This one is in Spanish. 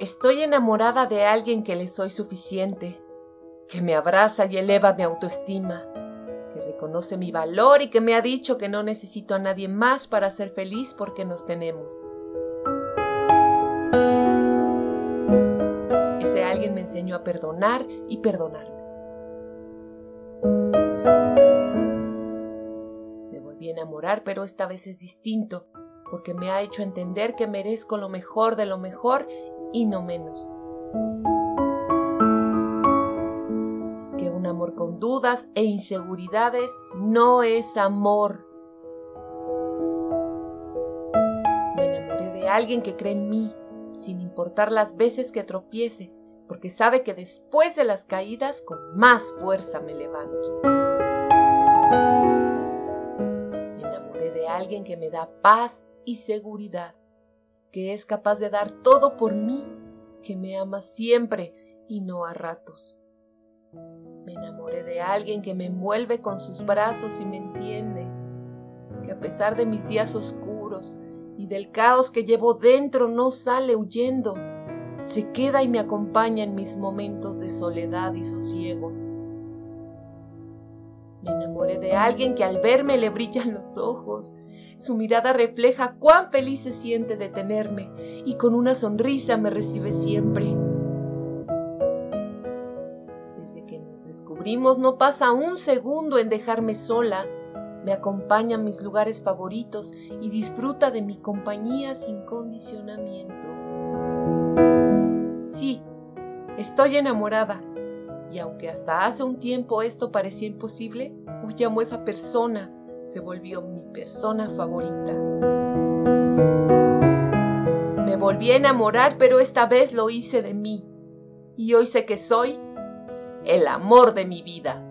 Estoy enamorada de alguien que le soy suficiente, que me abraza y eleva mi autoestima, que reconoce mi valor y que me ha dicho que no necesito a nadie más para ser feliz porque nos tenemos. Ese alguien me enseñó a perdonar y perdonarme. Me volví a enamorar, pero esta vez es distinto, porque me ha hecho entender que merezco lo mejor de lo mejor y no menos. Que un amor con dudas e inseguridades no es amor. Me enamoré de alguien que cree en mí, sin importar las veces que tropiece, porque sabe que después de las caídas con más fuerza me levanto. Me enamoré de alguien que me da paz y seguridad que es capaz de dar todo por mí, que me ama siempre y no a ratos. Me enamoré de alguien que me envuelve con sus brazos y me entiende, que a pesar de mis días oscuros y del caos que llevo dentro no sale huyendo, se queda y me acompaña en mis momentos de soledad y sosiego. Me enamoré de alguien que al verme le brillan los ojos, su mirada refleja cuán feliz se siente de tenerme y con una sonrisa me recibe siempre. Desde que nos descubrimos no pasa un segundo en dejarme sola. Me acompaña a mis lugares favoritos y disfruta de mi compañía sin condicionamientos. Sí, estoy enamorada. Y aunque hasta hace un tiempo esto parecía imposible, hoy amo a esa persona se volvió mi persona favorita. Me volví a enamorar, pero esta vez lo hice de mí. Y hoy sé que soy el amor de mi vida.